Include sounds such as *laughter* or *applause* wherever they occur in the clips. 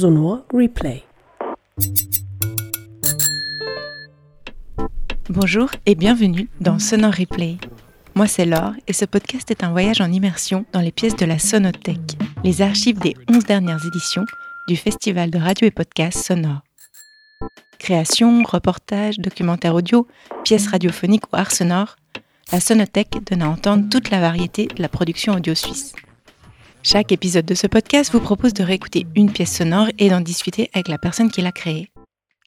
Sonor Replay. Bonjour et bienvenue dans Sonor Replay. Moi c'est Laure et ce podcast est un voyage en immersion dans les pièces de la Sonothèque, les archives des 11 dernières éditions du Festival de radio et podcast Sonore. Création, reportage, documentaire audio, pièces radiophoniques ou art sonore, la Sonothèque donne à entendre toute la variété de la production audio suisse. Chaque épisode de ce podcast vous propose de réécouter une pièce sonore et d'en discuter avec la personne qui l'a créée.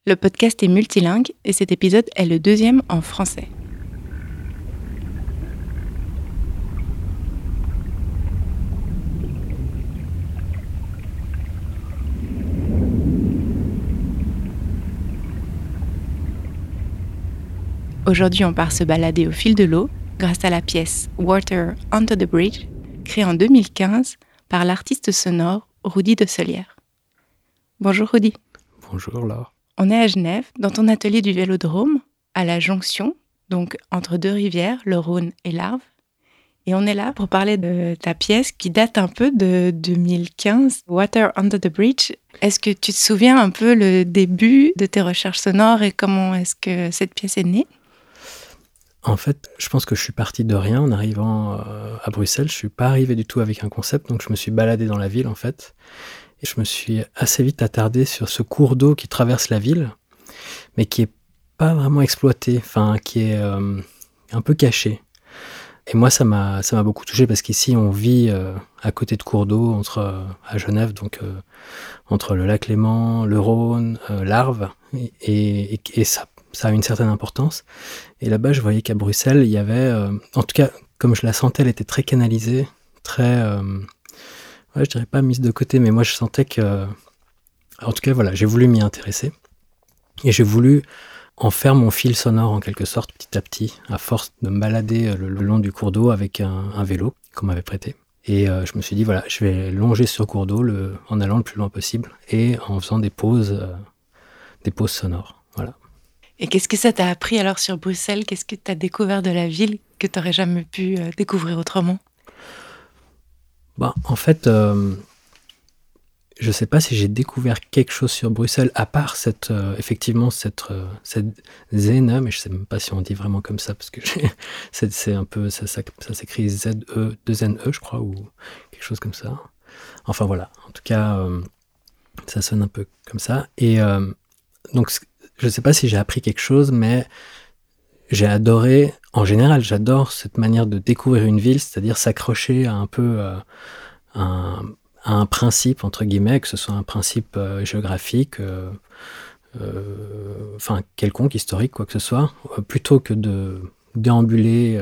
Le podcast est multilingue et cet épisode est le deuxième en français. Aujourd'hui, on part se balader au fil de l'eau grâce à la pièce Water Under the Bridge, créée en 2015 par l'artiste sonore Rudy de Solière. Bonjour Rudy. Bonjour Laure. On est à Genève, dans ton atelier du Vélodrome, à la jonction, donc entre deux rivières, le Rhône et l'Arve. Et on est là pour parler de ta pièce qui date un peu de 2015, Water Under the Bridge. Est-ce que tu te souviens un peu le début de tes recherches sonores et comment est-ce que cette pièce est née? En fait, je pense que je suis parti de rien en arrivant euh, à Bruxelles. Je suis pas arrivé du tout avec un concept, donc je me suis baladé dans la ville en fait. Et je me suis assez vite attardé sur ce cours d'eau qui traverse la ville, mais qui est pas vraiment exploité, enfin qui est euh, un peu caché. Et moi, ça m'a beaucoup touché parce qu'ici, on vit euh, à côté de cours d'eau entre à Genève, donc entre le lac Léman, le Rhône, l'Arve, et, et ça ça a une certaine importance. Et là-bas, je voyais qu'à Bruxelles, il y avait, euh, en tout cas, comme je la sentais, elle était très canalisée, très, euh, je dirais pas mise de côté, mais moi, je sentais que, en tout cas, voilà, j'ai voulu m'y intéresser et j'ai voulu en faire mon fil sonore en quelque sorte, petit à petit, à force de me balader euh, le, long du cours d'eau avec un, vélo qu'on m'avait prêté. Et euh, je me suis dit, voilà, je vais longer ce cours d'eau en allant le plus loin possible et en faisant des pauses, euh, des pauses sonores. Et qu'est-ce que ça t'a appris alors sur Bruxelles? Qu'est-ce que tu as découvert de la ville que tu n'aurais jamais pu euh, découvrir autrement? Bah, en fait, euh, je sais pas si j'ai découvert quelque chose sur Bruxelles, à part cette, euh, effectivement, cette, cette Zene, mais je sais même pas si on dit vraiment comme ça, parce que *laughs* c'est un peu, ça, s'écrit Z-E, 2-N-E, je crois, ou quelque chose comme ça. Enfin voilà, en tout cas, ça sonne un peu comme ça. Et donc, je sais pas si j'ai appris quelque chose, mais j'ai adoré, en général, j'adore cette manière de découvrir une ville, c'est-à-dire s'accrocher à un peu euh, un, à un principe, entre guillemets, que ce soit un principe euh, géographique, euh, enfin quelconque, historique, quoi que ce soit, plutôt que de déambuler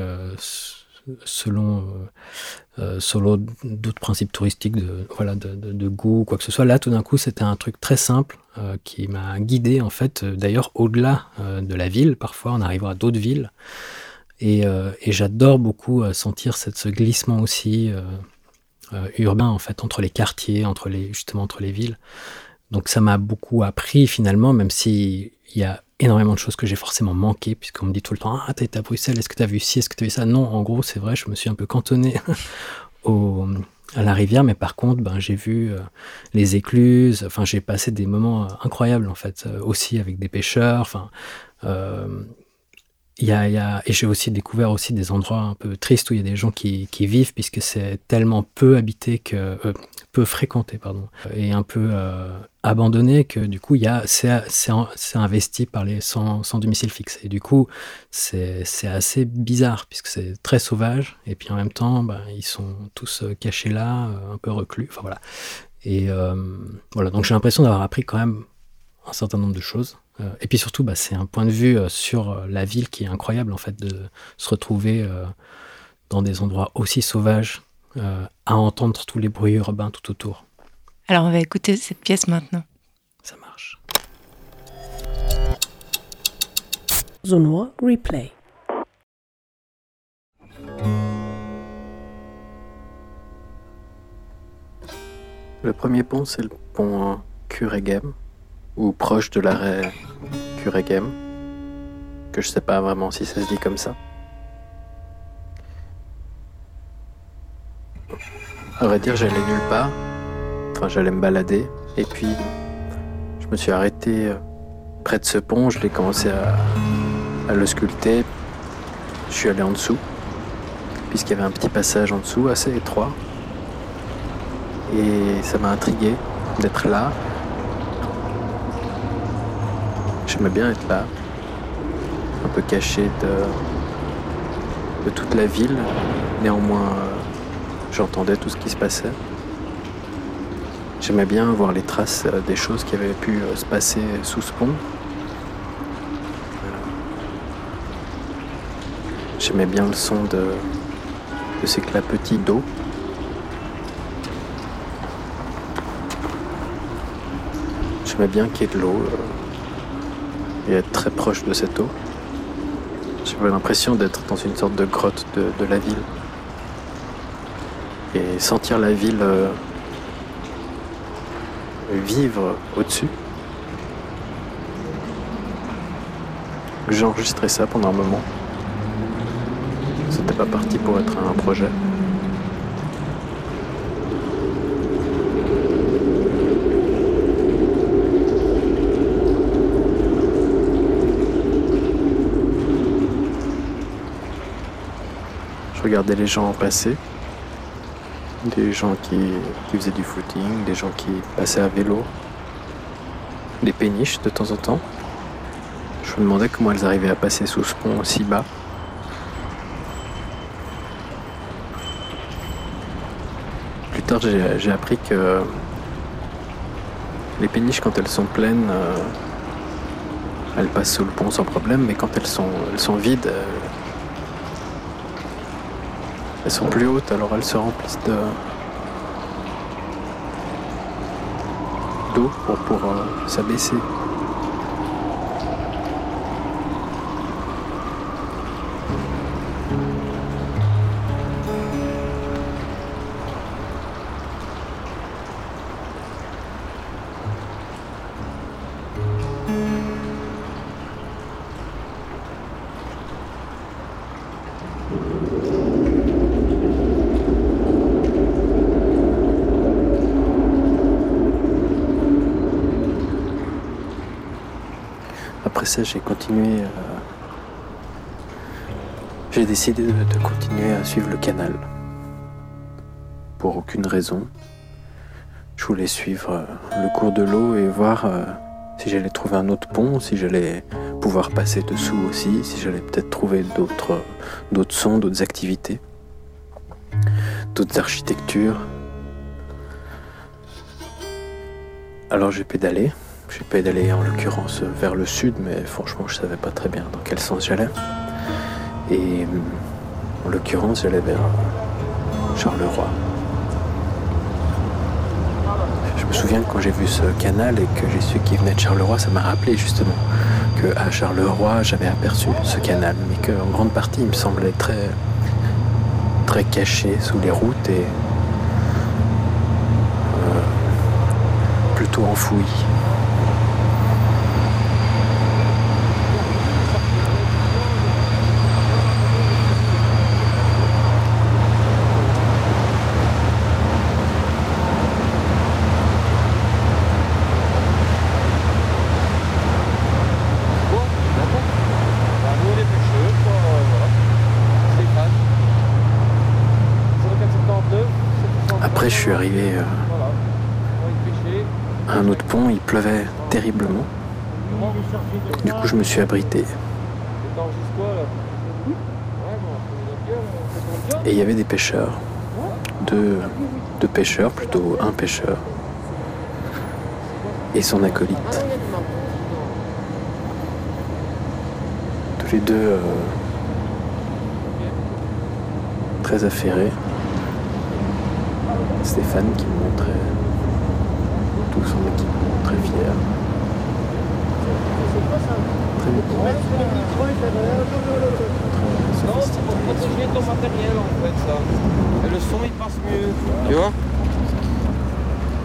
selon, d'autres principes touristiques, de, voilà, de, de goût, quoi que ce soit. Là, tout d'un coup, c'était un truc très simple euh, qui m'a guidé, en fait, euh, d'ailleurs, au-delà euh, de la ville, parfois, en arrivant à d'autres villes. Et, j'adore beaucoup sentir cette, ce glissement aussi urbain, en fait, entre les quartiers, entre les, justement entre les villes. Donc ça m'a beaucoup appris finalement, même si il y a énormément de choses que j'ai forcément manqué, puisqu'on me dit tout le temps Ah, été à Bruxelles, est-ce que t'as vu ci, est-ce que t'as vu ça? Non, en gros, c'est vrai, je me suis un peu cantonné *laughs* au, à la rivière, mais par contre, ben, j'ai vu euh, les écluses, enfin, j'ai passé des moments euh, incroyables, en fait, euh, aussi avec des pêcheurs, enfin. Y y a, et j'ai aussi découvert aussi des endroits un peu tristes où il y a des gens qui, qui vivent puisque c'est tellement peu habité que euh, peu fréquenté pardon et un peu euh, abandonné que du coup c'est investi par les sans, sans domicile fixe. Et du coup c'est assez bizarre puisque c'est très sauvage et puis en même temps ben, ils sont tous euh, cachés là un peu reclus enfin voilà. Et voilà donc j'ai l'impression d'avoir appris quand même un certain nombre de choses euh, et puis surtout, bah, c'est un point de vue euh, sur euh, la ville qui est incroyable, en fait, de se retrouver euh, dans des endroits aussi sauvages, euh, à entendre tous les bruits urbains tout autour. Alors on va écouter cette pièce maintenant. Ça marche. Sonor Replay. Le premier pont, c'est le pont Kuregem, ou proche de l'arrêt Kuregem, que je sais pas vraiment si ça se dit comme ça. À vrai dire, j'allais nulle part. Enfin, j'allais me balader. Et puis, me suis arrêté euh, près de ce pont, je l'ai commencé à le sculpter. Je suis allé en dessous, puisqu'il y avait un petit passage en dessous assez étroit. Et ça m'a intrigué d'être là. J'aimais bien être là, un peu caché de, toute la ville. Néanmoins, euh, j'entendais tout ce qui se passait. J'aimais bien voir les traces euh, des choses qui avaient pu euh, se passer sous ce pont. J'aimais bien le son de, de ces clapetis d'eau. J'aimais bien qu'il y ait de l'eau être très proche de cette eau. J'avais l'impression d'être dans une sorte de grotte de, de la ville. Et sentir la ville euh, vivre au-dessus. J'ai enregistré ça pendant un moment. C'était pas parti pour être un projet. Je regardais les gens passer. Des gens qui, qui faisaient du footing, des gens qui passaient à vélo, des péniches de temps en temps. Je me demandais comment elles arrivaient à passer sous ce pont aussi bas. Plus tard, j'ai j'ai appris que les péniches, quand elles sont pleines, euh, elles passent sous le pont sans problème, mais quand elles sont, elles sont vides, euh, elles sont plus hautes, alors elles se remplissent de d'eau pour, pour euh, s'abaisser. Après ça, j'ai continué. euh, J'ai décidé de, continuer à suivre le canal. Pour aucune raison. Je voulais suivre euh, le cours de l'eau et voir euh, si j'allais trouver un autre pont, si j'allais pouvoir passer dessous aussi, si j'allais peut-être trouver d'autres d'autres sons, d'autres activités, d'autres architectures. Alors j'ai pédalé. J'ai pédalé en l'occurrence vers le sud, mais franchement je savais pas très bien dans quel sens j'allais. Et en l'occurrence j'allais vers Charleroi. Je me souviens quand j'ai vu ce canal et que j'ai su qu'il venait de Charleroi, ça m'a rappelé justement que à Charleroi j'avais aperçu ce canal, mais qu'en grande partie il me semblait très très caché sous les routes et euh, plutôt enfoui. Bah, nous on est pêcheurs, quoi, euh, voilà. Stéphane. 0479, 769. Après je suis arrivé euh, Voilà. On va y pêcher. à un autre pont, il pleuvait terriblement. Du coup je me suis abrité. Et il y avait des pêcheurs. Deux, deux pêcheurs, plutôt un pêcheur. Et son acolyte. Tous les deux euh, très affairés. Stéphane qui me montrait tout son équipement, très fier. Très, Non, c'est pour protéger ton matériel en fait ça. Et le son il passe mieux. Tu vois?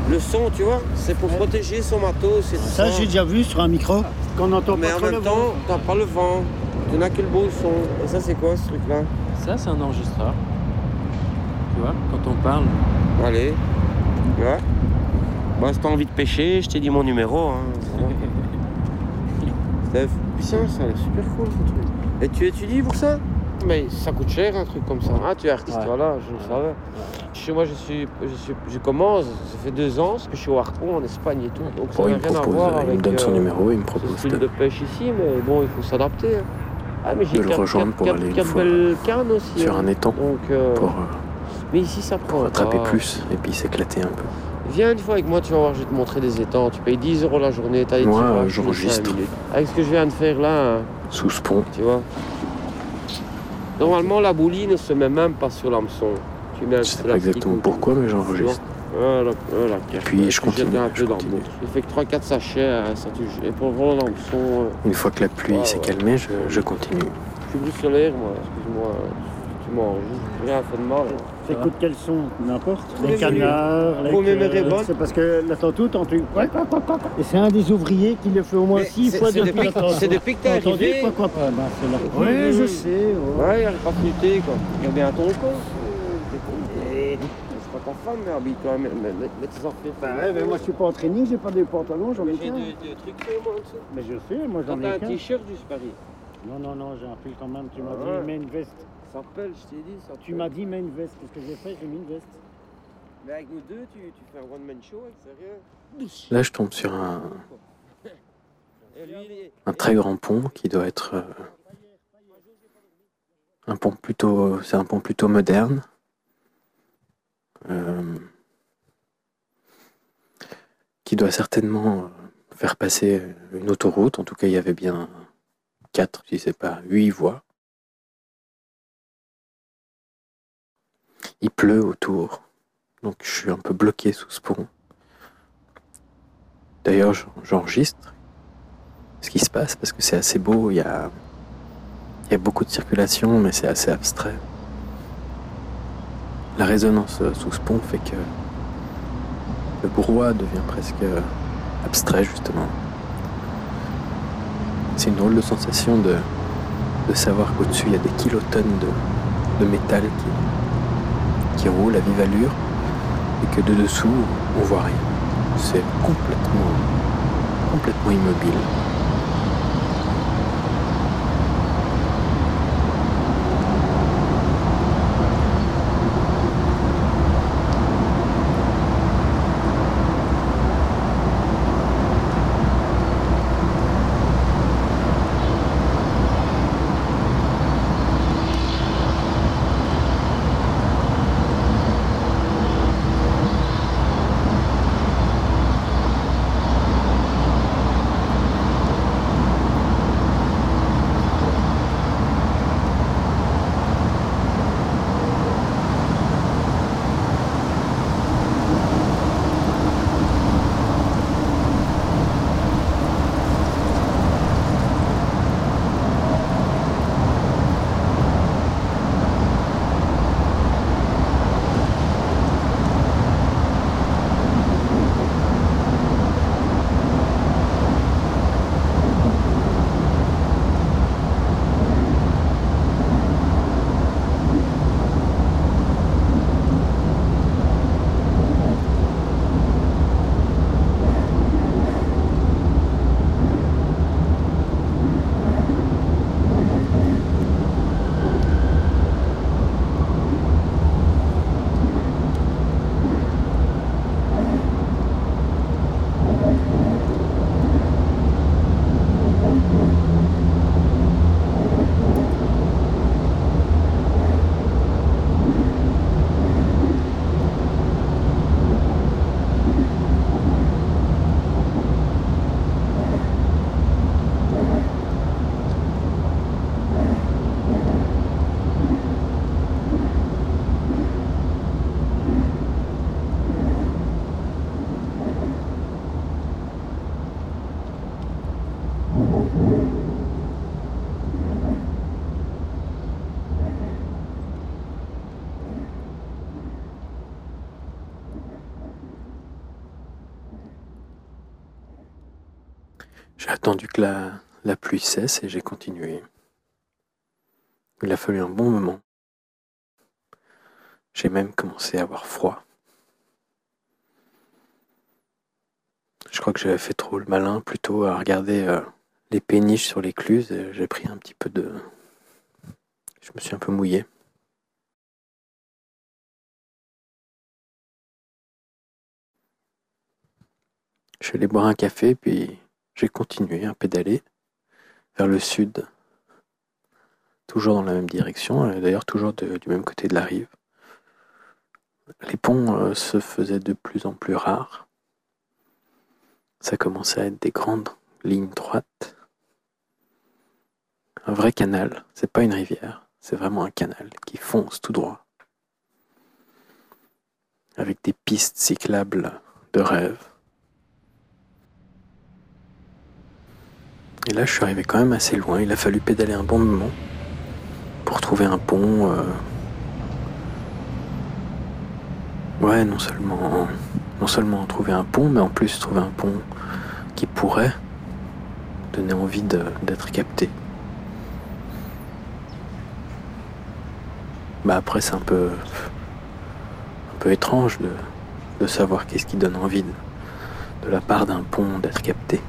Le son, tu vois, c'est pour protéger son matos et tout ça. Ça, j'ai déjà vu sur un micro qu'on n'entend Mais pas en trop le même vent. temps, t'as pas le vent. Tu n'as que le beau son. Et ça, c'est quoi ce truc-là? Ça, c'est un enregistreur. Tu vois, quand on parle, Allez. Tu vois? Bah, si t'as envie de pêcher, je t'ai dit mon numéro. Hein. *laughs* Steph, putain, ça a l'air super cool ce truc. Et tu étudies pour ça? Mais ça coûte cher un truc comme ça. Ah, tu es artiste, Ouais. voilà, je le savais. Chez moi, je suis, je suis, je commence, ça fait deux ans, parce que je suis au harpon en Espagne et tout. Donc ça il n'a me rien à propose, voir il me avec donne son euh, numéro, il me ce propose style de, de pêche ici, mais bon, il faut s'adapter. hein. Ah, mais j'ai de le quatre, rejoindre quatre- pour quatre- aller une fois cannes aussi. sur hein. un étang Donc, euh, pour, euh, mais ici, ça prend. pour attraper pas. plus et puis s'éclater un peu. Viens une fois avec moi, tu vas voir, je vais te montrer des étangs. Tu payes 10 euros la journée, t'as des Moi, les j'enregistre. Avec ce que je viens de faire là, hein, Sous ce pont, tu vois. Normalement, la boulie ne se met même pas sur l'hameçon. Tu mets un je sais pas exactement pourquoi, mais j'enregistre. Voilà, voilà. Puis je continue, un je le. J'ai fait que 3-4 sachets, hein, ça tu... et pour voir l'hameçon, euh, Une fois que la pluie Ouais, s'est ouais. calmée, je, je continue. je suis bruxellaire, moi, excuse-moi. Tu m'enregistres, rien fait de mal. T'écoutes quel son N'importe. Les canards, les bonne C'est parce que la tantôt, t'entends. Quoi, quoi, quoi, quoi. Et c'est un des ouvriers qui le fait au moins six fois depuis depuis- la c'est depuis que t'es arrivé. Quoi, quoi, quoi Ben, Oui, je sais. ouais. Ouais, elle pas flûté, quoi. Il y a bien ton con. C'est pas ta femme, mais habille-toi, mets, tes affaires. Bah ouais, mais moi je suis pas en training, j'ai pas de pantalons, j'en ai J'ai qu'un. deux, deux trucs moi, en dessous. Mais je sais, moi j'en t'as ai un t-shirt du Paris. Non, non, non, j'ai un pull quand même. Tu m'as Ouais. dit, mets une veste. Je t'ai dit, Tu m'as dit, mets une veste. Qu'est-ce que j'ai fait? J'ai mis une veste. Mais avec nous deux, tu, tu fais un one-man show, avec sérieux? Là, je tombe sur un, un très grand pont qui doit être euh, un pont plutôt, c'est un pont plutôt moderne. Euh, qui doit certainement euh, faire passer une autoroute. En tout cas, il y avait bien quatre, si c'est pas huit voies. Il pleut autour, donc je suis un peu bloqué sous ce pont. D'ailleurs, j'en- j'enregistre ce qui se passe parce que c'est assez beau. Il y a, beaucoup de circulation, mais c'est assez abstrait. La résonance euh, sous ce pont fait que le brouhaha devient presque euh, abstrait, justement. C'est une drôle de sensation de, savoir qu'au-dessus, il y a des kilotonnes de métal qui, qui roulent à vive allure et que de dessous, on voit rien. C'est complètement immobile. Attendu que la, pluie cesse et j'ai continué. Il a fallu un bon moment. J'ai même commencé à avoir froid. Je crois que j'avais fait trop le malin plutôt à regarder euh, les péniches sur l'écluse. J'ai pris un petit peu de. Je me suis un peu mouillé. Je suis allé boire un café, puis j'ai continué à pédaler vers le sud, toujours dans la même direction, d'ailleurs toujours du même côté de la rive. Les ponts euh, se faisaient de plus en plus rares. Ça commençait à être des grandes lignes droites. Un vrai canal, c'est pas une rivière, c'est vraiment un canal qui fonce tout droit. Avec des pistes cyclables de rêve. Et là, je suis arrivé quand même assez loin. Il a fallu pédaler un bon moment pour trouver un pont. euh, Ouais, non seulement, non seulement trouver un pont, mais en plus trouver un pont qui pourrait donner envie d'être capté. Bah après, c'est un peu, un peu étrange de, savoir qu'est-ce qui donne envie de la part d'un pont d'être capté.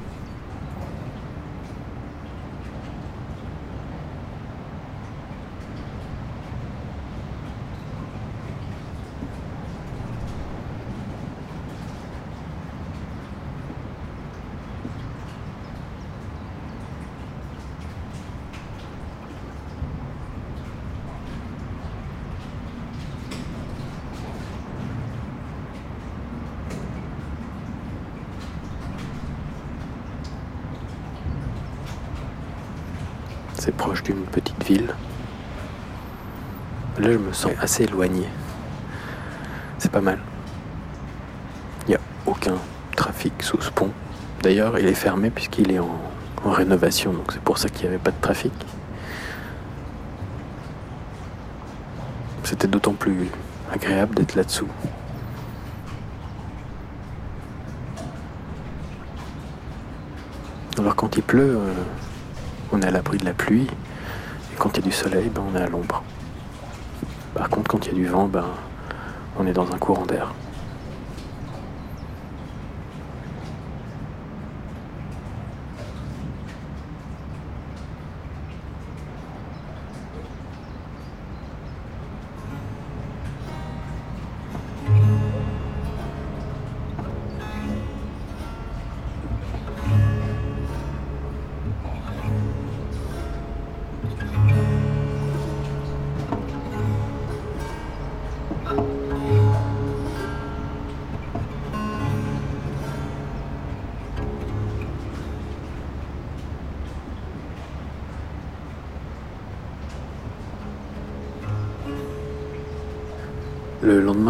C'est proche d'une petite ville. Là, je me sens assez éloigné. C'est pas mal. Il n'y a aucun trafic sous ce pont. D'ailleurs, il est fermé puisqu'il est en, rénovation, donc c'est pour ça qu'il n'y avait pas de trafic. C'était d'autant plus agréable d'être là-dessous. Alors quand il pleut, euh, on est à l'abri de la pluie, et quand il y a du soleil, ben, on est à l'ombre. Par contre, quand il y a du vent, ben, on est dans un courant d'air.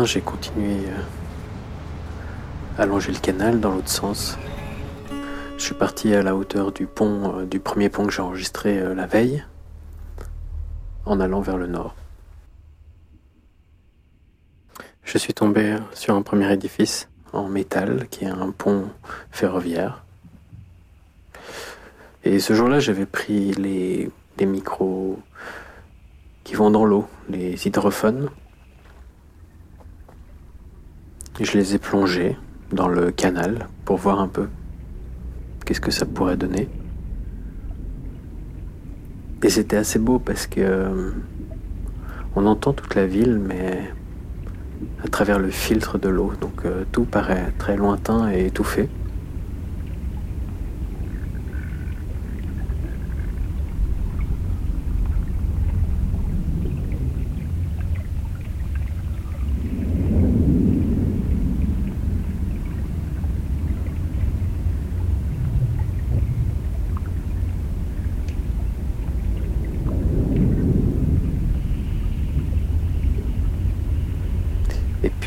J'ai continué euh, à longer le canal dans l'autre sens. Je suis parti à la hauteur du pont, euh, du premier pont que j'ai enregistré euh, la veille, en allant vers le nord. Je suis tombé sur un premier édifice en métal qui est un pont ferroviaire. Et ce jour-là, j'avais pris les, les micros qui vont dans l'eau, les hydrophones. Je les ai plongés dans le canal pour voir un peu qu'est-ce que ça pourrait donner. Et c'était assez beau parce que euh, on entend toute la ville, mais à travers le filtre de l'eau, donc euh, tout paraît très lointain et étouffé.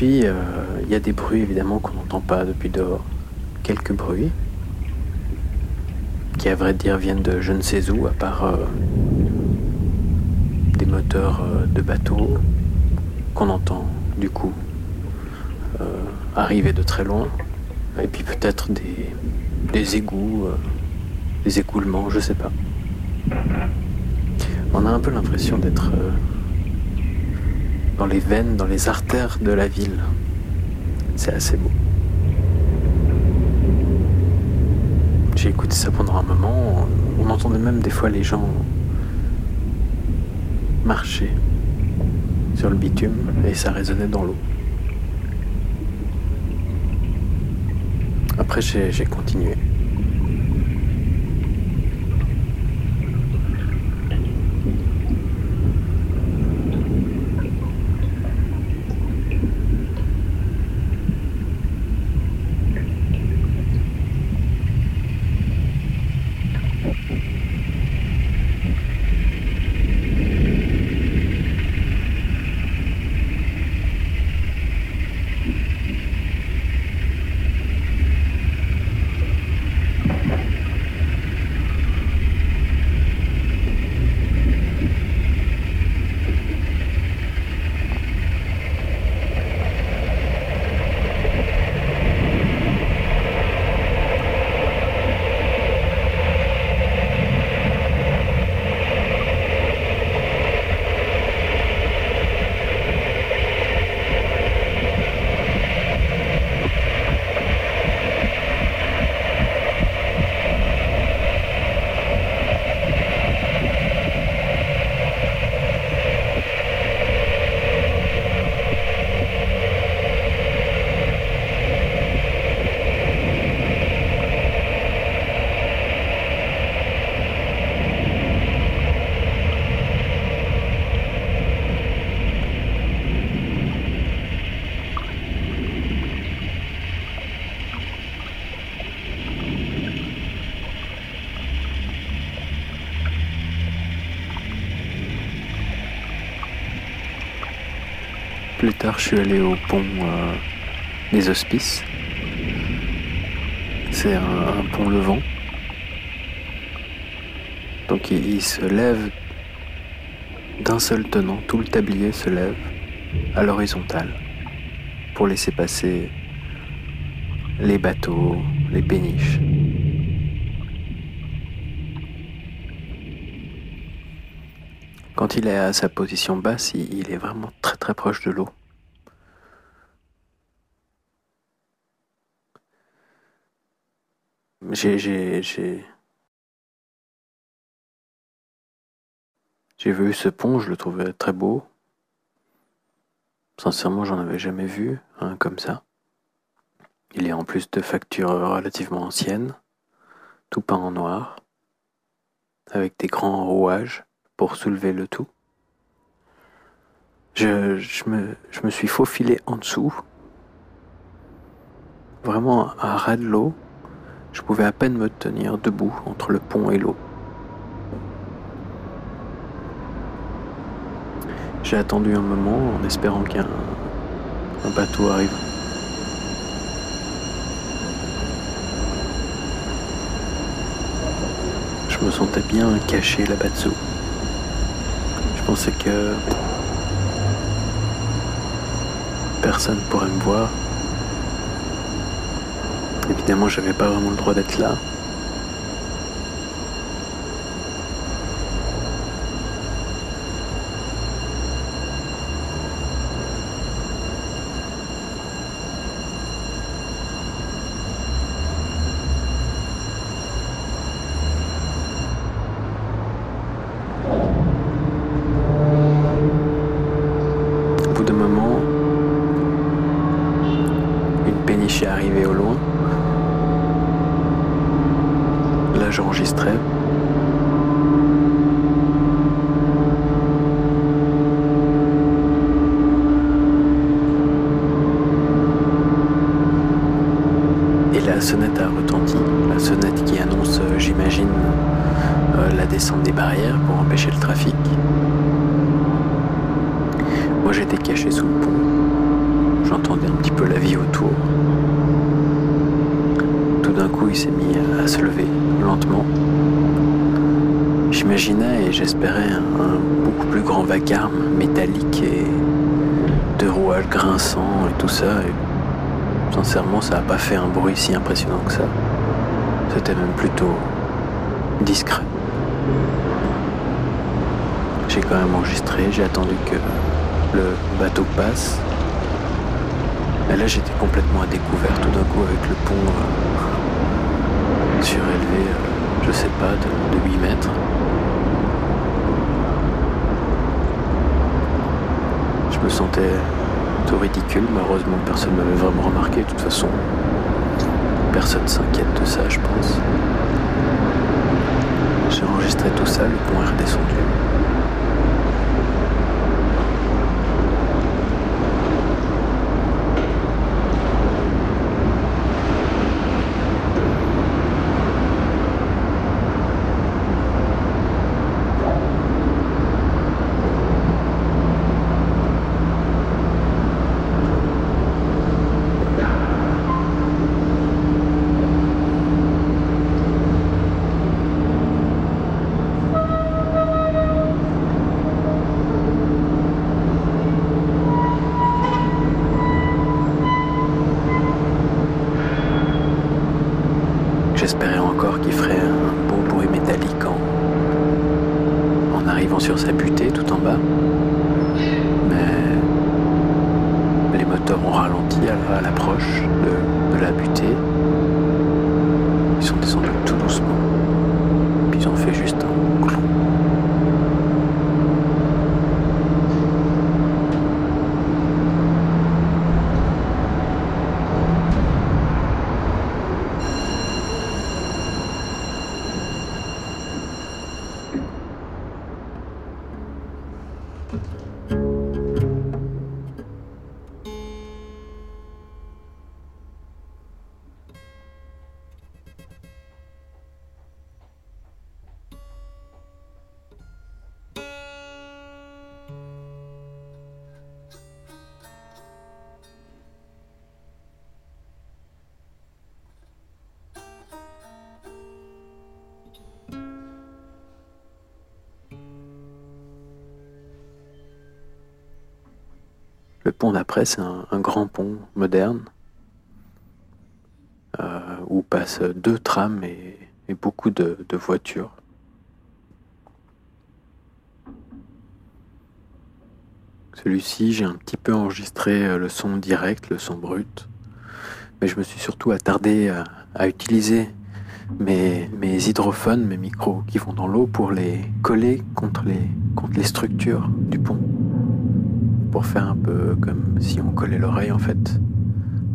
Euh, il y a des bruits évidemment qu'on n'entend pas depuis dehors. Quelques bruits qui, à vrai dire, viennent de je ne sais où, à part euh, des moteurs euh, de bateaux qu'on entend du coup arriver de très loin. Et puis peut-être des, des égouts, des écoulements, je sais pas. On a un peu l'impression d'être dans les veines, dans les artères de la ville. C'est assez beau. j'ai écouté ça pendant un moment. On, entendait même des fois les gens marcher sur le bitume et ça résonnait dans l'eau. Après, j'ai continué. Je suis allé au pont euh, des Hospices. C'est un, pont levant. Donc il, il se lève d'un seul tenant, tout le tablier se lève à l'horizontale pour laisser passer les bateaux, les péniches. Quand il est à sa position basse, il est vraiment très très proche de l'eau. J'ai, j'ai, vu ce pont, je le trouvais très beau. Sincèrement, j'en avais jamais vu un comme ça. Il est en plus de facture relativement ancienne, tout peint en noir, avec des grands rouages pour soulever le tout. Je, je me, je me suis faufilé en dessous, vraiment à ras de l'eau. Je pouvais à peine me tenir debout entre le pont et l'eau. J'ai attendu un moment en espérant qu'un un bateau arrive. Je me sentais bien caché là-bas dessous. Je pensais que personne pourrait me voir. Évidemment, j'avais pas vraiment le droit d'être là. Au bout d'un moment, une péniche est arrivée au loin. Là, j'enregistrais. Et la sonnette a retenti. La sonnette qui annonce, euh, j'imagine, euh, la descente des barrières pour empêcher le trafic. Moi j'étais caché sous le pont. J'entendais un petit peu la vie autour. Tout d'un coup il s'est mis à se lever lentement. J'imaginais et j'espérais un, beaucoup plus grand vacarme métallique et de rouages grinçants et tout ça. Et sincèrement ça n'a pas fait un bruit si impressionnant que ça. C'était même plutôt discret. J'ai quand même enregistré, j'ai attendu que le bateau passe. Et là, j'étais complètement à découvert tout d'un coup avec le pont être surélevé, euh, je sais pas, de, de 8 mètres. Je me sentais tout ridicule, malheureusement personne ne m'avait vraiment remarqué, de toute façon. Personne s'inquiète de ça, je pense. J'ai enregistré tout ça, le pont est redescendu. J'espérais encore qu'il ferait un beau bruit métallique en, en sur sa butée tout en bas. Mais les moteurs ont ralenti à la- à l'approche de la butée. C'est un, grand pont moderne euh, où passent deux trams et, beaucoup de, voitures. Celui-ci, j'ai un petit peu enregistré euh, le son direct, le son brut, mais je me suis surtout attardé à, utiliser mes, hydrophones, mes micros qui vont dans l'eau pour les coller contre les structures du pont pour faire un peu comme si on collait l'oreille en fait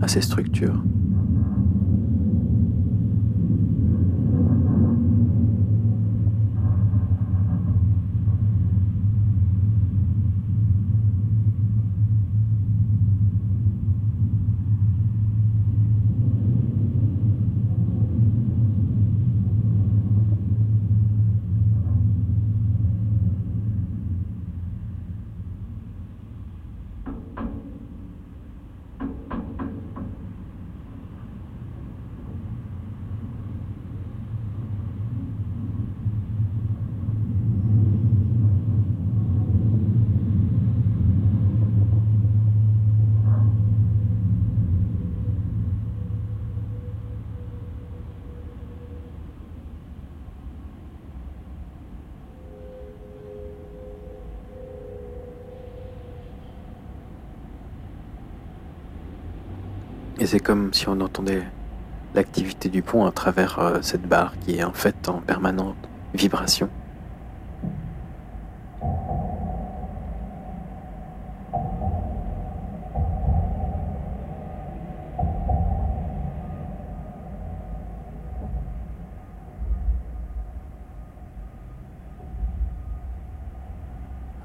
à ces structures. C'est comme si on entendait l'activité du pont à travers euh, cette barre qui est en fait en permanente vibration.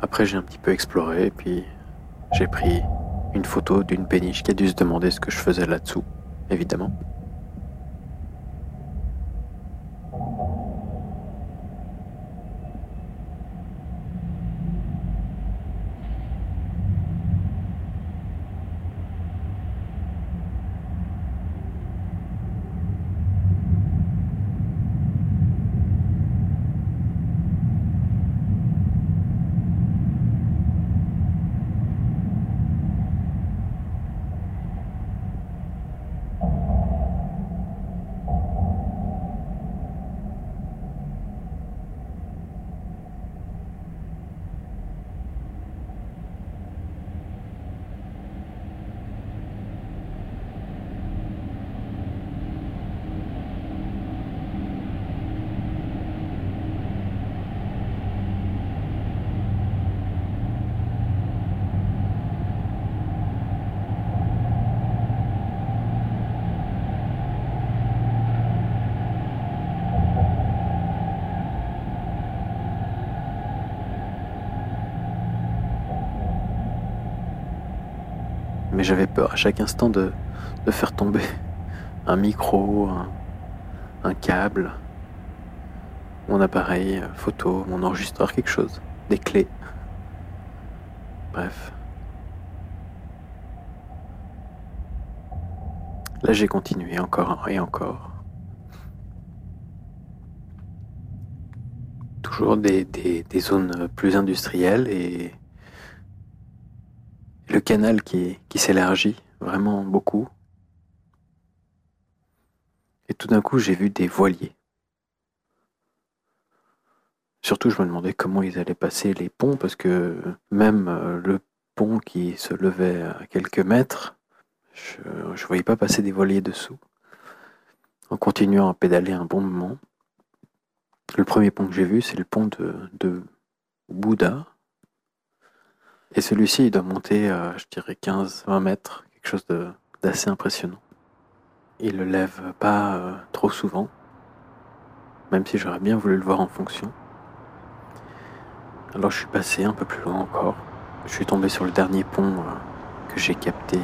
Après j'ai un petit peu exploré puis j'ai pris une photo d'une péniche qui a dû se demander ce que je faisais là-dessous, évidemment. J'avais peur à chaque instant de, de faire tomber un micro, un, un câble, mon appareil photo, mon enregistreur, quelque chose, des clés. Bref. Là, j'ai continué encore et encore. Toujours des, des- des zones plus industrielles et le canal qui, s'élargit vraiment beaucoup. Et tout d'un coup, j'ai vu des voiliers. Surtout, je me demandais comment ils allaient passer les ponts, parce que même euh, le pont qui se levait à quelques mètres, je ne voyais pas passer des voiliers dessous. En continuant à pédaler un bon moment, le premier pont que j'ai vu, c'est le pont de Bouddha. Et celui-ci, il doit monter, à, je dirais, 15-20 mètres, quelque chose d'assez impressionnant. Il le lève pas euh, trop souvent, même si j'aurais bien voulu le voir en fonction. Alors je suis passé un peu plus loin encore. Je suis tombé sur le dernier pont euh, que j'ai capté.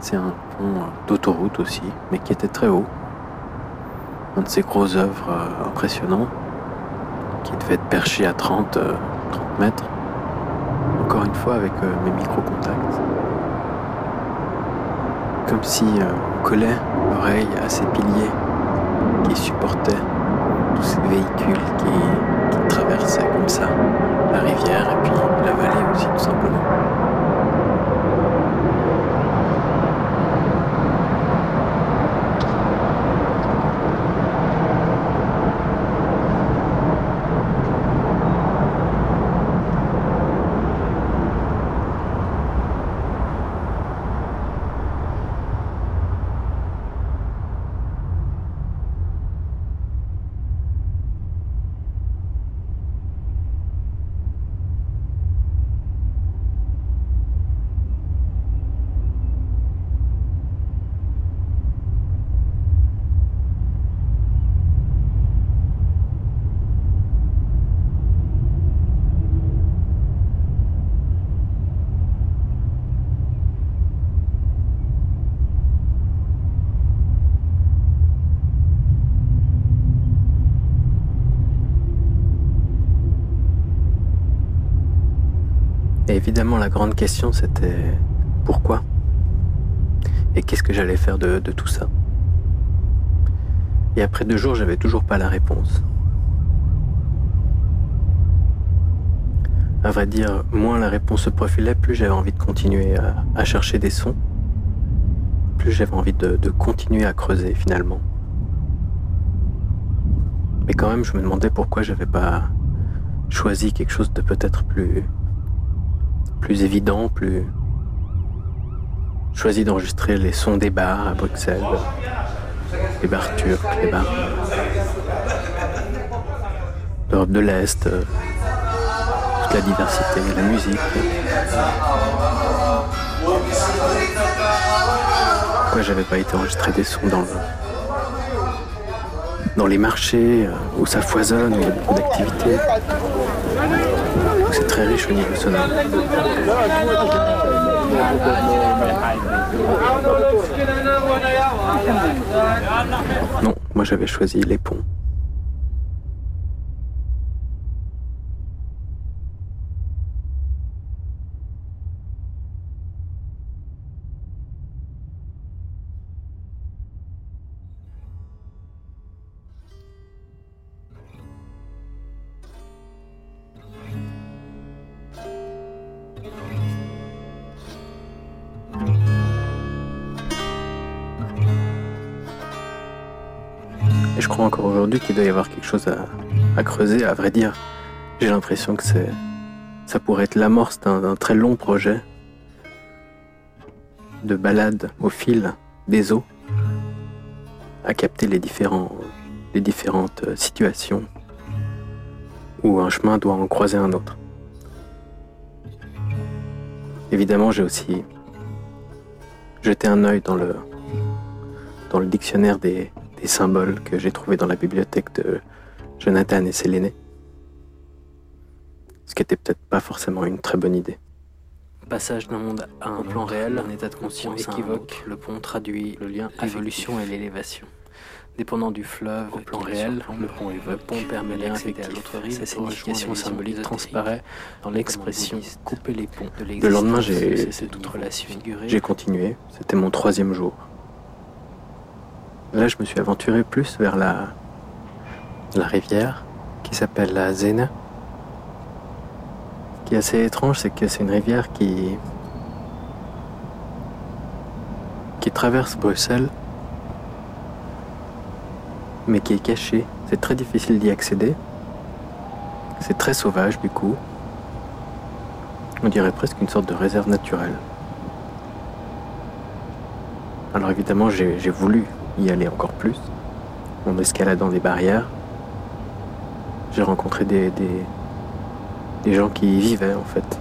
C'est un pont euh, d'autoroute aussi, mais qui était très haut. Un de ces gros œuvres euh, impressionnants, qui devait être perché à 30, euh, 30 mètres. Encore une fois avec euh, mes micro-contacts. Comme si euh, on collait l'oreille à ces piliers qui supportaient tous ces véhicules qui, qui traversaient comme ça la rivière et puis la vallée aussi tout simplement. Évidemment, la grande question, c'était pourquoi Et qu'est-ce que j'allais faire de, tout ça Et après deux jours, j'avais toujours pas la réponse. À vrai dire, moins la réponse se profilait, plus j'avais envie de continuer à, chercher des sons, plus j'avais envie de continuer à creuser finalement. Mais quand même, je me demandais pourquoi j'avais pas choisi quelque chose de peut-être plus plus évident, plus choisi d'enregistrer les sons des bars à Bruxelles, les bars turcs, les bars d'Europe de l'Est, euh, toute la diversité, la musique. Pourquoi j'avais pas été enregistrer des sons dans le dans les marchés euh, où ça foisonne, où il y a beaucoup d'activités. C'est très riche au niveau sonore. Non, moi j'avais choisi les ponts. Qu'il doit y avoir quelque chose à, creuser. À vrai dire, j'ai l'impression que c'est, ça pourrait être l'amorce d'un, très long projet de balade au fil des eaux, à capter les, les différentes situations où un chemin doit en croiser un autre. Évidemment, j'ai aussi jeté un œil dans le, dans le dictionnaire des, des symboles que j'ai trouvé dans la bibliothèque de Jonathan et Séléné. Ce qui était peut-être pas forcément une très bonne idée. Passage d'un monde à un plan réel, un état de conscience équivoque, le pont traduit le lien l'évolution et l'élévation. Dépendant du fleuve au plan réel, le pont, le pont permet d'accéder à l'autre rive. Sa signification symbolique transparaît dans l'expression couper les ponts. Le lendemain, j'ai toute relation. J'ai continué. C'était mon troisième jour. Là, je me suis aventuré plus vers la, la rivière qui s'appelle la Zena. Ce qui est assez étrange, c'est que c'est une rivière qui qui traverse Bruxelles mais qui est caché. C'est très difficile d'y accéder. C'est très sauvage du coup. On dirait presque une sorte de réserve naturelle. Alors évidemment, j'ai voulu y aller encore plus, en escaladant des barrières. J'ai rencontré des, gens qui y vivaient en fait.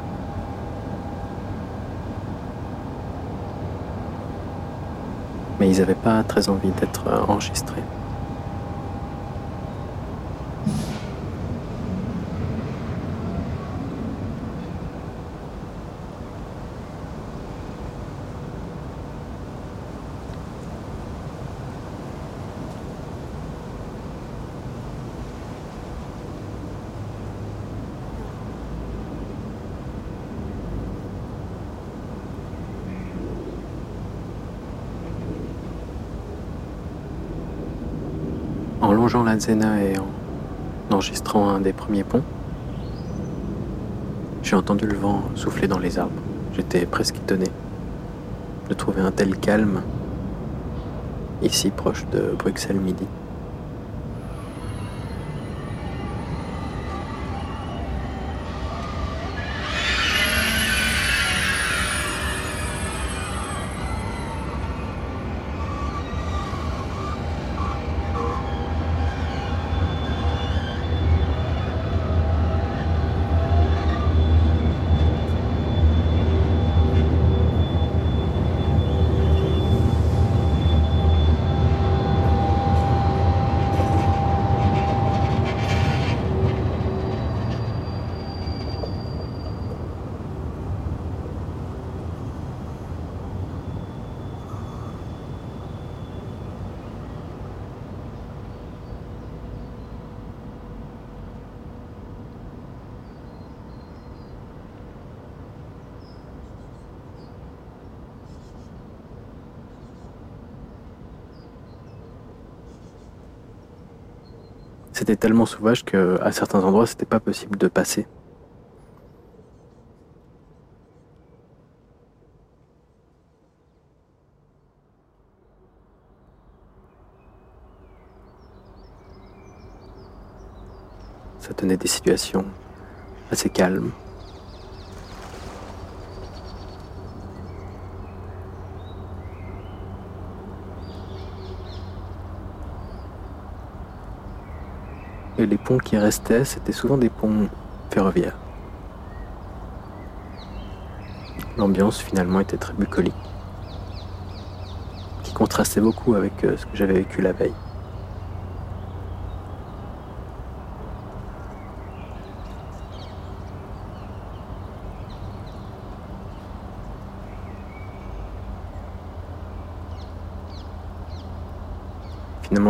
Mais ils n'avaient pas très envie d'être enregistrés. En longeant la Zena et en enregistrant un des premiers ponts, j'ai entendu le vent souffler dans les arbres. J'étais presque étonné de trouver un tel calme ici proche de Bruxelles Midi. C'était tellement sauvage que à certains endroits c'était pas possible de passer. Ça tenait des situations assez calmes. Les ponts qui restaient, c'était souvent des ponts ferroviaires. L'ambiance finalement était très bucolique, qui contrastait beaucoup avec euh, ce que j'avais vécu la veille.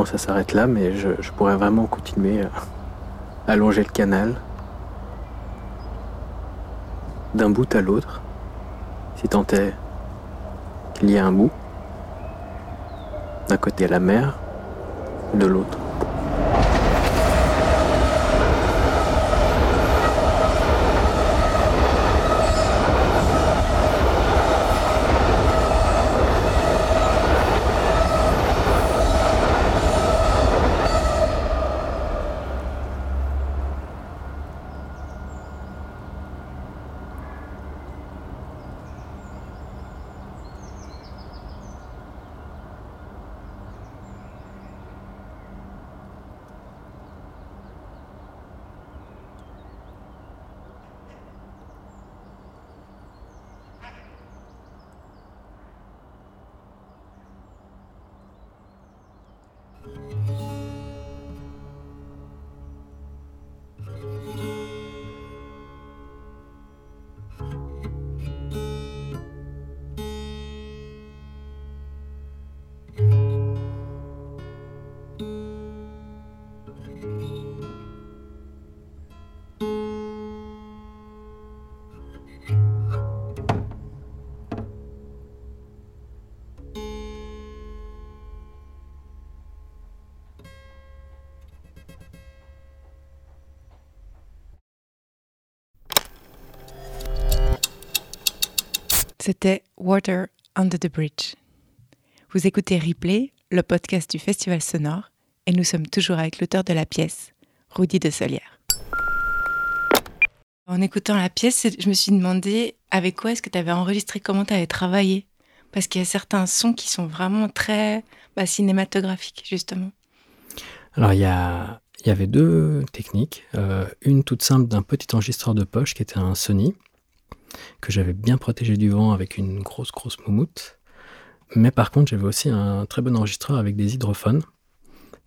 Ça s'arrête là, mais je, pourrais vraiment continuer *laughs* à longer le canal d'un bout à l'autre, si tant est qu'il y ait un bout, d'un côté à la mer, de l'autre. Water Under the Bridge. Vous écoutez Replay, le podcast du Festival Sonore, et nous sommes toujours avec l'auteur de la pièce, Rudy de Solière. En écoutant la pièce, je me suis demandé avec quoi est-ce que tu avais enregistré, comment tu avais travaillé? Parce qu'il y a certains sons qui sont vraiment très bah, cinématographiques, justement. Alors, il y, avait deux techniques. Euh, une toute simple d'un petit enregistreur de poche qui était un Sony, que j'avais bien protégé du vent avec une grosse, grosse moumoute. Mais par contre, j'avais aussi un très bon enregistreur avec des hydrophones.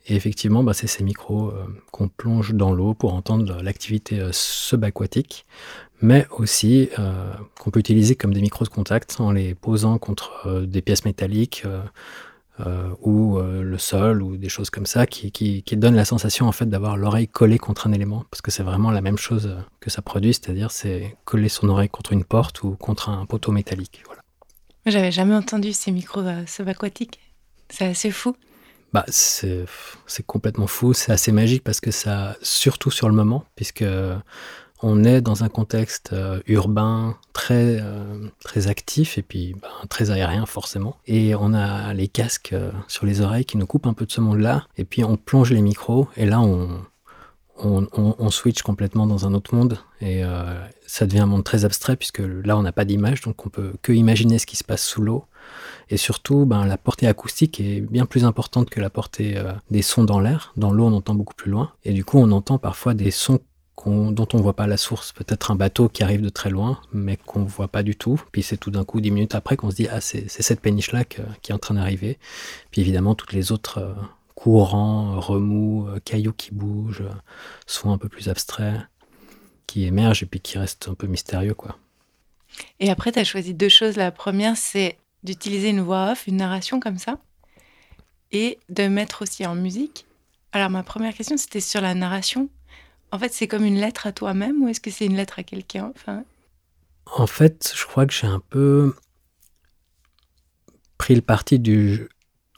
Et effectivement, bah, c'est ces micros euh, qu'on plonge dans l'eau pour entendre l'activité euh, subaquatique, mais aussi euh, qu'on peut utiliser comme des micros de contact en les posant contre des pièces métalliques ou le sol ou des choses comme ça qui, qui, qui donnent la sensation en fait d'avoir l'oreille collée contre un élément parce que c'est vraiment la même chose que ça produit, c'est-à-dire c'est coller son oreille contre une porte ou contre un poteau métallique. Voilà. J'avais jamais entendu ces micros subaquatiques. C'est assez fou. Bah, c'est complètement fou, c'est assez magique parce que ça, surtout sur le moment, puisque on est dans un contexte euh, urbain très, euh, très actif et puis bah, très aérien forcément. Et on a les casques euh, sur les oreilles qui nous coupent un peu de ce monde-là. Et puis on plonge les micros et là on, on, switch complètement dans un autre monde et ça devient un monde très abstrait puisque là on n'a pas d'image donc on peut que imaginer ce qui se passe sous l'eau et surtout, ben, la portée acoustique est bien plus importante que la portée des sons dans l'air. Dans l'eau, on entend beaucoup plus loin. Et du coup, on entend parfois des sons dont on ne voit pas la source. Peut-être un bateau qui arrive de très loin, mais qu'on ne voit pas du tout. Puis c'est tout d'un coup, dix minutes après, qu'on se dit, ah, c'est cette péniche-là qui est en train d'arriver. Puis évidemment, toutes les autres euh, courants, remous, euh, cailloux qui bougent, sont un peu plus abstraits, qui émergent et puis qui restent un peu mystérieux, quoi. Et après, tu as choisi deux choses. La première, c'est d'utiliser une voix off, une narration comme ça, et de mettre aussi en musique. Alors ma première question, c'était sur la narration. En fait, c'est comme une lettre à toi-même ou est-ce que c'est une lettre à quelqu'un. En fait, je crois que j'ai un peu pris le parti du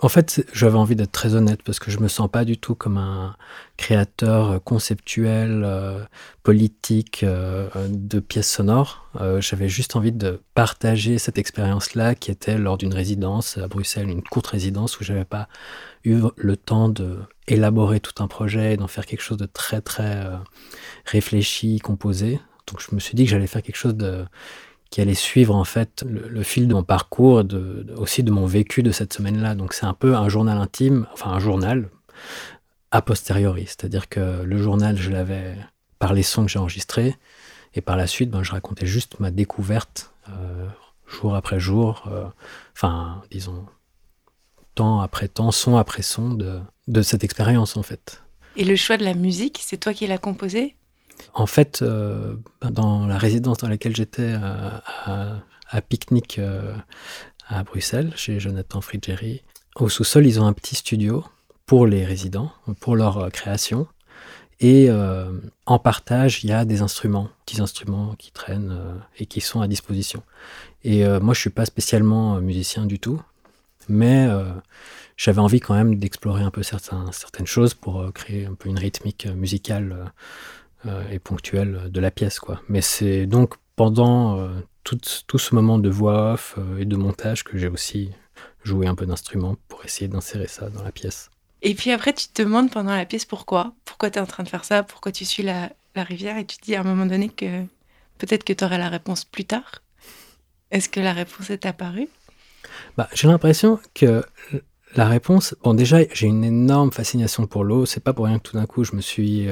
en fait, j'avais envie d'être très honnête parce que je me sens pas du tout comme un créateur euh, conceptuel, euh, politique euh, de pièces sonores. j'avais juste envie de partager cette expérience-là qui était lors d'une résidence à Bruxelles, une courte résidence où j'avais pas eu le temps de élaborer tout un projet, d'en faire quelque chose de très très réfléchi, composé. Donc je me suis dit que j'allais faire quelque chose de qui allait suivre en fait le, fil de mon parcours, de, aussi de mon vécu de cette semaine-là. Donc c'est un peu un journal intime, enfin un journal a posteriori, c'est-à-dire que le journal je l'avais par les sons que j'ai enregistrés et par la suite ben, je racontais juste ma découverte euh, jour après jour, euh, enfin disons temps après temps, son après son de, de cette expérience en fait. Et le choix de la musique, c'est toi qui l'as composé en fait, euh, dans la résidence dans laquelle j'étais euh, à, à, pique-nique euh, à Bruxelles, chez Jonathan Frigeri, au sous-sol, ils ont un petit studio pour les résidents, pour leur création. Et en partage, il y a des instruments, petits instruments qui traînent et qui sont à disposition. Et moi, je suis pas spécialement musicien du tout, mais j'avais envie quand même d'explorer un peu certaines choses pour créer un peu une rythmique musicale et ponctuelle de la pièce. Quoi. Mais c'est donc pendant euh, tout, tout, ce moment de voix off euh, et de montage que j'ai aussi joué un peu d'instrument pour essayer d'insérer ça dans la pièce. Et puis après, tu te demandes pendant la pièce pourquoi? Pourquoi tu es en train de faire ça? Pourquoi tu suis la, la rivière? Et tu te dis à un moment donné que peut-être que tu aurais la réponse plus tard. Est-ce que la réponse est apparue? Bah, J'ai l'impression que la réponse. Bon, déjà, j'ai une énorme fascination pour l'eau. C'est pas pour rien que tout d'un coup, je me suis.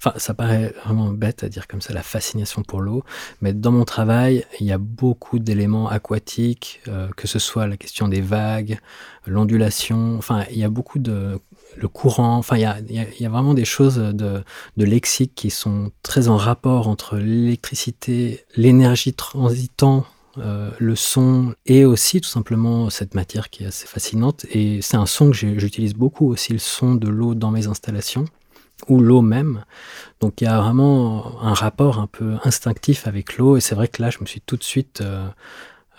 Enfin, ça paraît vraiment bête à dire comme ça, la fascination pour l'eau, mais dans mon travail, il y a beaucoup d'éléments aquatiques, euh, que ce soit la question des vagues, l'ondulation, enfin, il y a beaucoup de le courant, enfin, il y a, il y a vraiment des choses de, de lexique qui sont très en rapport entre l'électricité, l'énergie transitant euh, le son et aussi tout simplement cette matière qui est assez fascinante. Et c'est un son que j'utilise beaucoup aussi, le son de l'eau dans mes installations ou l'eau même. Donc il y a vraiment un rapport un peu instinctif avec l'eau et c'est vrai que là je me suis tout de suite, euh,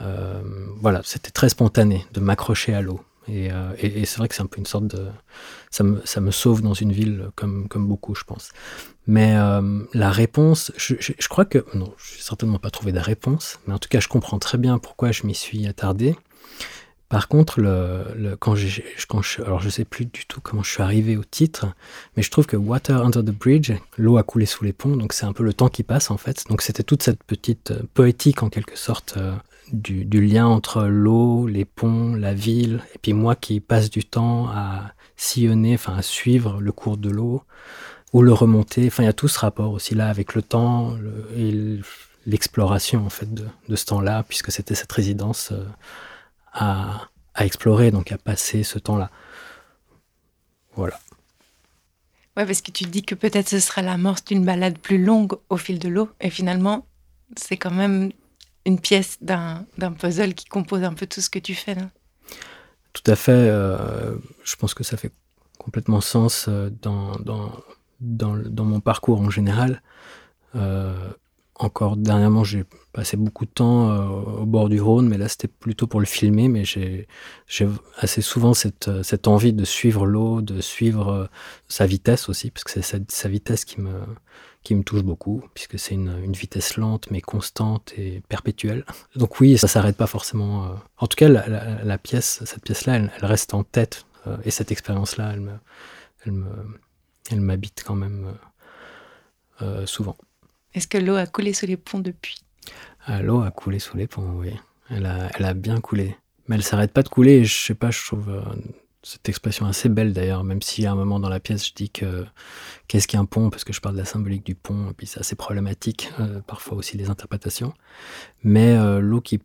euh, voilà, c'était très spontané de m'accrocher à l'eau Et, euh, et- c'est vrai que c'est un peu une sorte de. Ça me, ça me sauve dans une ville comme, comme beaucoup, je pense. Mais la réponse, je, je- je crois que. Non, je n'ai certainement pas trouvé de réponse, mais en tout cas, je comprends très bien pourquoi je m'y suis attardé. Par contre, le, le- quand j'ai, quand je, alors je sais plus du tout comment je suis arrivé au titre, mais je trouve que Water Under the Bridge, l'eau a coulé sous les ponts, donc c'est un peu le temps qui passe en fait. Donc c'était toute cette petite euh, poétique en quelque sorte euh, du, du lien entre l'eau, les ponts, la ville, et puis moi qui passe du temps à sillonner, enfin à suivre le cours de l'eau ou le remonter. Enfin, il y a tout ce rapport aussi là avec le temps et l'exploration en fait de, de ce temps-là, puisque c'était cette résidence euh, à, à explorer, donc à passer ce temps-là. Voilà. Ouais, parce que tu dis que peut-être ce sera l'amorce d'une balade plus longue au fil de l'eau. Et finalement, c'est quand même une pièce d'un d'un puzzle qui compose un peu tout ce que tu fais. Là. Tout à fait. euh, je pense que ça fait complètement sens euh, dans, dans, dans, dans mon parcours en général. Euh, encore dernièrement, j'ai passé beaucoup de temps euh, au bord du Rhône, mais là c'était plutôt pour le filmer. Mais j'ai assez souvent cette, euh, cette envie de suivre l'eau, de suivre euh, sa vitesse aussi, parce que c'est sa, vitesse qui me, touche beaucoup, puisque c'est une, vitesse lente mais constante et perpétuelle. Donc oui, ça s'arrête pas forcément. En tout cas, la, pièce, cette pièce-là, elle, reste en tête. et cette expérience-là, elle elle m'habite quand même souvent. Est-ce que l'eau a coulé sous les ponts depuis L'eau a coulé sous les ponts, oui. Elle a, bien coulé. Mais elle s'arrête pas de couler. et Je sais pas, je trouve euh, cette expression assez belle d'ailleurs, même si à un moment dans la pièce je dis que qu'est-ce qu'un pont, parce que je parle de la symbolique du pont, et puis c'est assez problématique, euh, parfois aussi les interprétations. Mais euh, l'eau qui,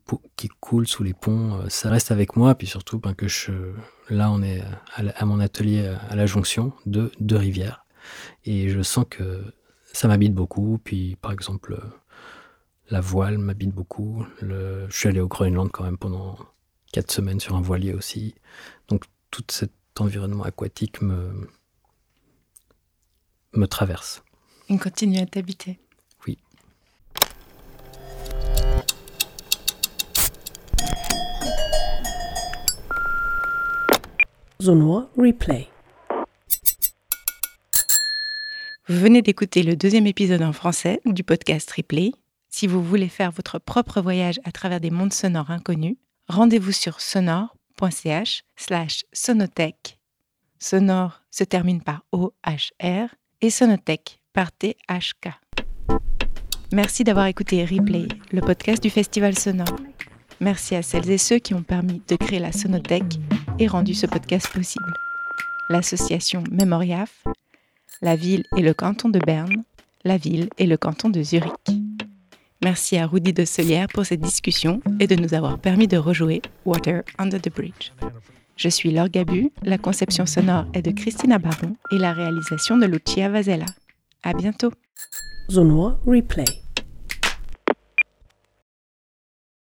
coule sous les ponts, ça reste avec moi, puis surtout ben, que je, là on est à, à mon atelier à la jonction de deux rivières, et je sens que ça m'habite beaucoup. Puis par exemple, la voile m'habite beaucoup. Le... Je suis allé au Groenland quand même pendant quatre semaines sur un voilier aussi. Donc tout cet environnement aquatique me, me traverse. Il continue à t'habiter. Oui. Zonois Replay. Vous venez d'écouter le deuxième épisode en français du podcast Replay. Si vous voulez faire votre propre voyage à travers des mondes sonores inconnus, rendez-vous sur sonore.ch slash sonotech. Sonore se termine par O-H-R et sonotech par T-H-K. Merci d'avoir écouté Replay, le podcast du Festival Sonore. Merci à celles et ceux qui ont permis de créer la Sonothèque et rendu ce podcast possible. L'association Memoriaf, la ville et le canton de Berne, la ville et le canton de Zurich. Merci à Rudy de Solière pour cette discussion et de nous avoir permis de rejouer Water Under the Bridge. Je suis Laure Gabu, la conception sonore est de Christina Baron et la réalisation de Lucia Vazella. À bientôt! Zonois Replay.